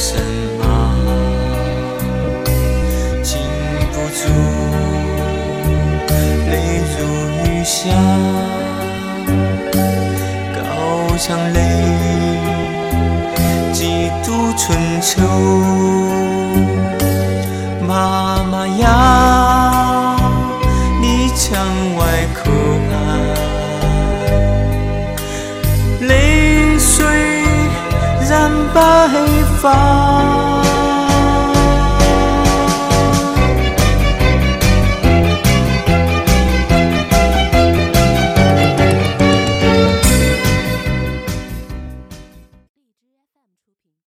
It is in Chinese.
什么禁不住泪如雨下高墙内几度春秋。妈妈呀你墙外哭 ให้